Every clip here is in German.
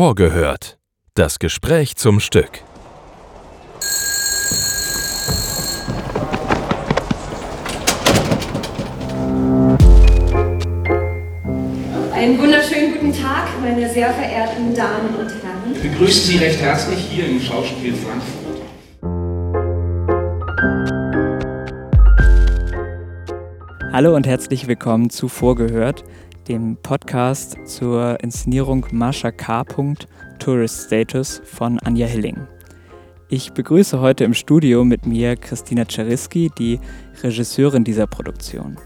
Vorgehört. Das Gespräch zum Stück. Einen wunderschönen guten Tag, meine sehr verehrten Damen und Herren. Wir begrüßen Sie recht herzlich hier im Schauspiel Frankfurt. Hallo und herzlich willkommen zu Vorgehört, dem Podcast zur Inszenierung Mascha K. Tourist Status von Anja Hilling. Ich begrüße heute im Studio mit mir Christina Czeriski, die Regisseurin dieser Produktion.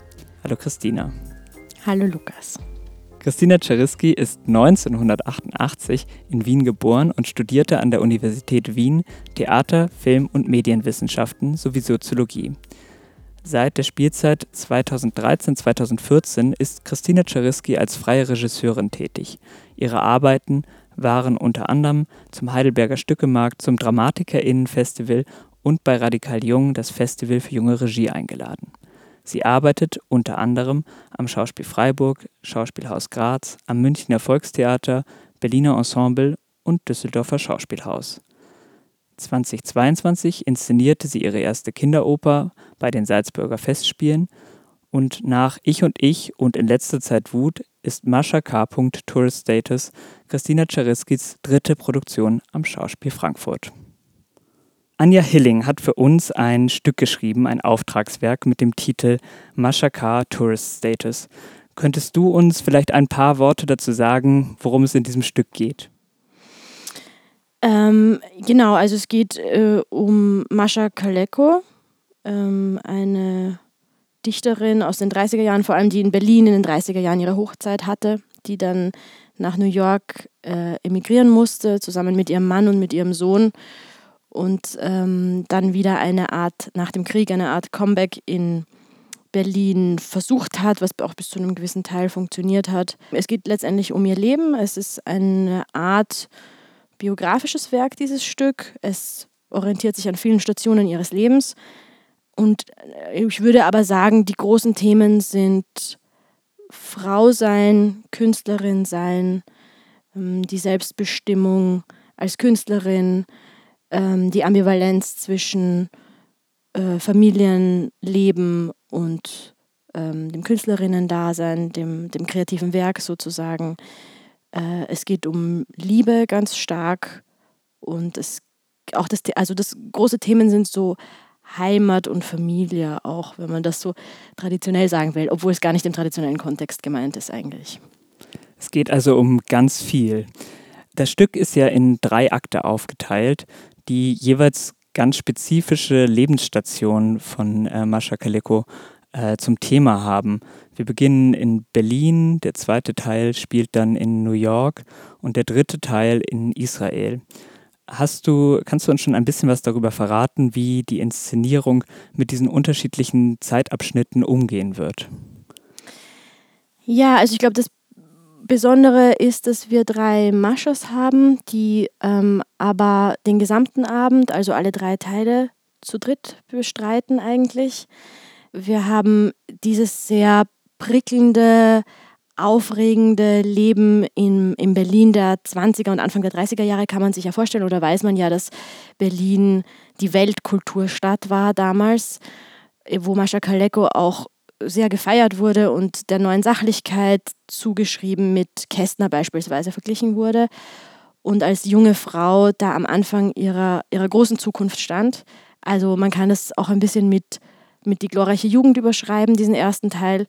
Hallo Christina. Hallo Lukas. Christina Czeriski ist 1988 in Wien geboren und studierte an der Universität Wien Theater, Film- und Medienwissenschaften sowie Soziologie. Seit der Spielzeit 2013-2014 ist Christina Czeriski als freie Regisseurin tätig. Ihre Arbeiten waren unter anderem zum Heidelberger Stückemarkt, zum DramatikerInnen-Festival und bei Radikal Jung das Festival für junge Regie eingeladen. Sie arbeitet unter anderem am Schauspiel Freiburg, Schauspielhaus Graz, am Münchner Volkstheater, Berliner Ensemble und Düsseldorfer Schauspielhaus. 2022 inszenierte sie ihre erste Kinderoper bei den Salzburger Festspielen und nach Ich und Ich und in letzter Zeit Wut ist Mascha K. Tourist Status Christina Czeriskis dritte Produktion am Schauspiel Frankfurt. Anja Hilling hat für uns ein Stück geschrieben, ein Auftragswerk mit dem Titel Mashaka Tourist Status. Könntest du uns vielleicht ein paar Worte dazu sagen, worum es in diesem Stück geht? Ähm, genau, also es geht äh, um Mascha Kaleko, ähm, eine Dichterin aus den 30er Jahren, vor allem die in Berlin in den 30er Jahren ihre Hochzeit hatte, die dann nach New York äh, emigrieren musste, zusammen mit ihrem Mann und mit ihrem Sohn und ähm, dann wieder eine Art, nach dem Krieg, eine Art Comeback in Berlin versucht hat, was auch bis zu einem gewissen Teil funktioniert hat. Es geht letztendlich um ihr Leben. Es ist eine Art biografisches Werk, dieses Stück. Es orientiert sich an vielen Stationen ihres Lebens. Und äh, ich würde aber sagen, die großen Themen sind Frau sein, Künstlerin sein, ähm, die Selbstbestimmung als Künstlerin, ähm, die Ambivalenz zwischen äh, Familienleben und ähm, dem Künstlerinnen-Dasein, dem, dem kreativen Werk sozusagen. Äh, es geht um Liebe ganz stark und es auch das, also das große Themen sind so Heimat und Familie auch, wenn man das so traditionell sagen will, obwohl es gar nicht im traditionellen Kontext gemeint ist eigentlich. Es geht also um ganz viel. Das Stück ist ja in drei Akte aufgeteilt die jeweils ganz spezifische Lebensstationen von äh, Mascha Kaleko äh, zum Thema haben. Wir beginnen in Berlin, der zweite Teil spielt dann in New York und der dritte Teil in Israel. Hast du, kannst du uns schon ein bisschen was darüber verraten, wie die Inszenierung mit diesen unterschiedlichen Zeitabschnitten umgehen wird? Ja, also ich glaube, das Besondere ist, dass wir drei Maschas haben, die ähm, aber den gesamten Abend, also alle drei Teile, zu dritt bestreiten eigentlich. Wir haben dieses sehr prickelnde, aufregende Leben in, in Berlin der 20er und Anfang der 30er Jahre kann man sich ja vorstellen oder weiß man ja, dass Berlin die Weltkulturstadt war damals, wo Mascha Kaleko auch sehr gefeiert wurde und der neuen Sachlichkeit zugeschrieben mit Kästner beispielsweise verglichen wurde und als junge Frau da am Anfang ihrer, ihrer großen Zukunft stand. Also man kann das auch ein bisschen mit, mit die glorreiche Jugend überschreiben, diesen ersten Teil.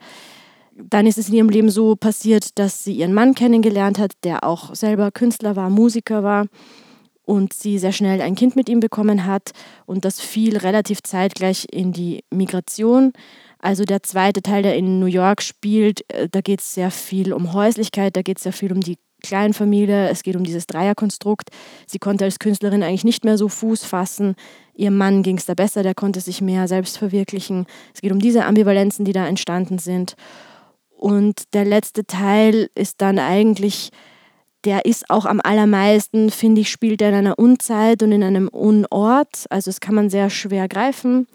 Dann ist es in ihrem Leben so passiert, dass sie ihren Mann kennengelernt hat, der auch selber Künstler war, Musiker war und sie sehr schnell ein Kind mit ihm bekommen hat und das fiel relativ zeitgleich in die Migration. Also der zweite Teil, der in New York spielt, äh, da geht es sehr viel um Häuslichkeit, da geht es sehr viel um die Kleinfamilie, es geht um dieses Dreierkonstrukt. Sie konnte als Künstlerin eigentlich nicht mehr so Fuß fassen. Ihrem Mann ging es da besser, der konnte sich mehr selbst verwirklichen. Es geht um diese Ambivalenzen, die da entstanden sind. Und der letzte Teil ist dann eigentlich, der ist auch am allermeisten, finde ich, spielt er in einer Unzeit und in einem Unort. Also das kann man sehr schwer greifen.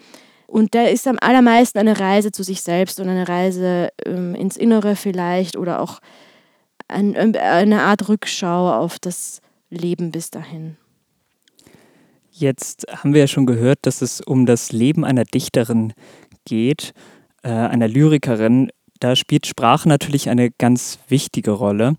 Und der ist am allermeisten eine Reise zu sich selbst und eine Reise ähm, ins Innere vielleicht oder auch ein, eine Art Rückschau auf das Leben bis dahin. Jetzt haben wir ja schon gehört, dass es um das Leben einer Dichterin geht, äh, einer Lyrikerin. Da spielt Sprache natürlich eine ganz wichtige Rolle.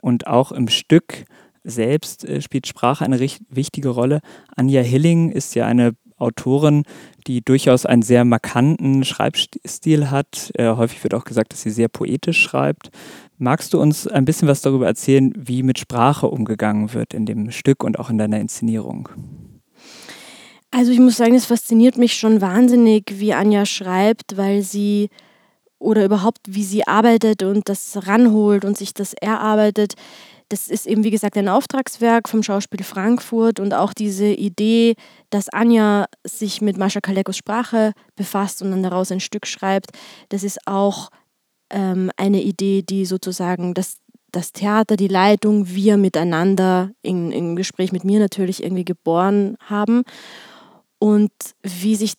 Und auch im Stück selbst äh, spielt Sprache eine wichtige Rolle. Anja Hilling ist ja eine Autorin, die durchaus einen sehr markanten Schreibstil hat. Äh, häufig wird auch gesagt, dass sie sehr poetisch schreibt. Magst du uns ein bisschen was darüber erzählen, wie mit Sprache umgegangen wird in dem Stück und auch in deiner Inszenierung? Also ich muss sagen, es fasziniert mich schon wahnsinnig, wie Anja schreibt, weil sie oder überhaupt wie sie arbeitet und das ranholt und sich das erarbeitet. Das ist eben, wie gesagt, ein Auftragswerk vom Schauspiel Frankfurt und auch diese Idee, dass Anja sich mit Mascha Kalekos Sprache befasst und dann daraus ein Stück schreibt, das ist auch ähm, eine Idee, die sozusagen das, das Theater, die Leitung, wir miteinander in, im Gespräch mit mir natürlich irgendwie geboren haben. Und wie sich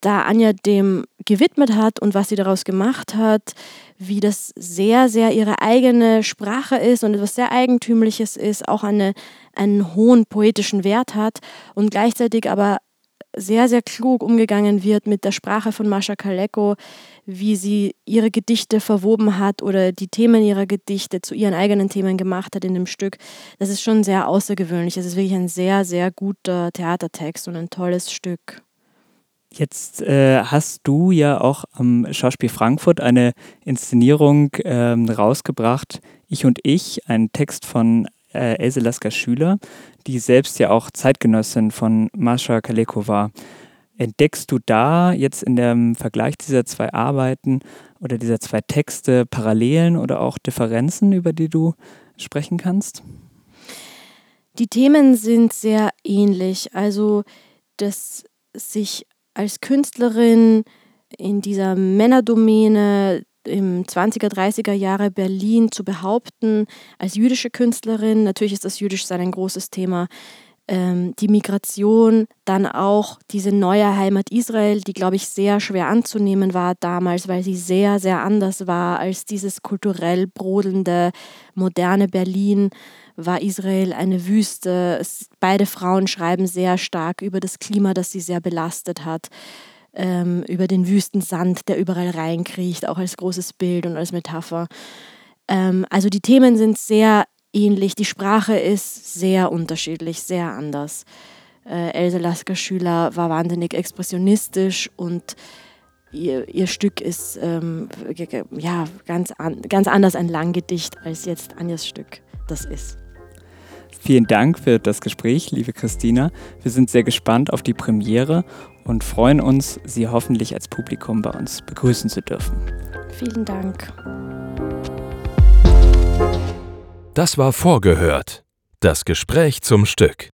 da Anja dem gewidmet hat und was sie daraus gemacht hat, wie das sehr, sehr ihre eigene Sprache ist und etwas sehr Eigentümliches ist, auch eine, einen hohen poetischen Wert hat und gleichzeitig aber sehr, sehr klug umgegangen wird mit der Sprache von Mascha Kaleko, wie sie ihre Gedichte verwoben hat oder die Themen ihrer Gedichte zu ihren eigenen Themen gemacht hat in dem Stück. Das ist schon sehr außergewöhnlich. Es ist wirklich ein sehr, sehr guter Theatertext und ein tolles Stück. Jetzt äh, hast du ja auch am Schauspiel Frankfurt eine Inszenierung ähm, rausgebracht, Ich und Ich, ein Text von äh, Else Lasker Schüler, die selbst ja auch Zeitgenossin von Mascha Kaleko war. Entdeckst du da jetzt in dem Vergleich dieser zwei Arbeiten oder dieser zwei Texte Parallelen oder auch Differenzen, über die du sprechen kannst? Die Themen sind sehr ähnlich. Also, dass sich als Künstlerin in dieser Männerdomäne im 20er, 30er Jahre Berlin zu behaupten, als jüdische Künstlerin, natürlich ist das Jüdischsein ein großes Thema, ähm, die Migration, dann auch diese neue Heimat Israel, die, glaube ich, sehr schwer anzunehmen war damals, weil sie sehr, sehr anders war als dieses kulturell brodelnde, moderne Berlin war Israel eine Wüste. beide Frauen schreiben sehr stark über das Klima, das sie sehr belastet hat, ähm, über den Wüstensand, der überall reinkriecht, auch als großes Bild und als Metapher. Ähm, also die Themen sind sehr ähnlich, die Sprache ist sehr unterschiedlich, sehr anders. Äh, Else Lasker Schüler war wahnsinnig expressionistisch und ihr, ihr Stück ist ähm, ja, ganz, an, ganz anders ein Langgedicht als jetzt Anjas Stück das ist. Vielen Dank für das Gespräch, liebe Christina. Wir sind sehr gespannt auf die Premiere und freuen uns, Sie hoffentlich als Publikum bei uns begrüßen zu dürfen. Vielen Dank. Das war vorgehört. Das Gespräch zum Stück.